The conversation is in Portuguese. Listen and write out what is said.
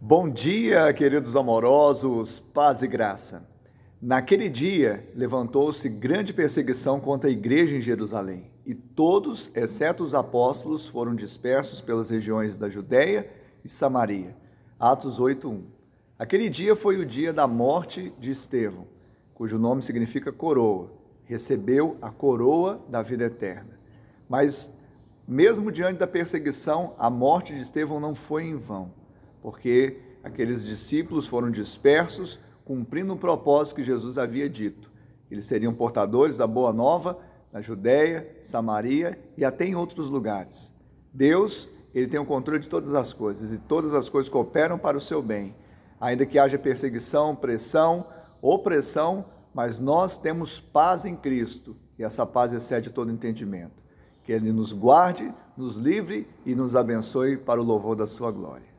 Bom dia, queridos amorosos, paz e graça. Naquele dia levantou-se grande perseguição contra a igreja em Jerusalém, e todos, exceto os apóstolos, foram dispersos pelas regiões da Judéia e Samaria. Atos 8:1. Aquele dia foi o dia da morte de Estevão, cujo nome significa coroa. Recebeu a coroa da vida eterna. Mas mesmo diante da perseguição, a morte de Estevão não foi em vão, porque aqueles discípulos foram dispersos, cumprindo o propósito que Jesus havia dito. Eles seriam portadores da boa nova na Judéia, Samaria e até em outros lugares. Deus, ele tem o controle de todas as coisas e todas as coisas cooperam para o seu bem. Ainda que haja perseguição, pressão, opressão, mas nós temos paz em Cristo e essa paz excede todo entendimento. Que Ele nos guarde, nos livre e nos abençoe para o louvor da Sua glória.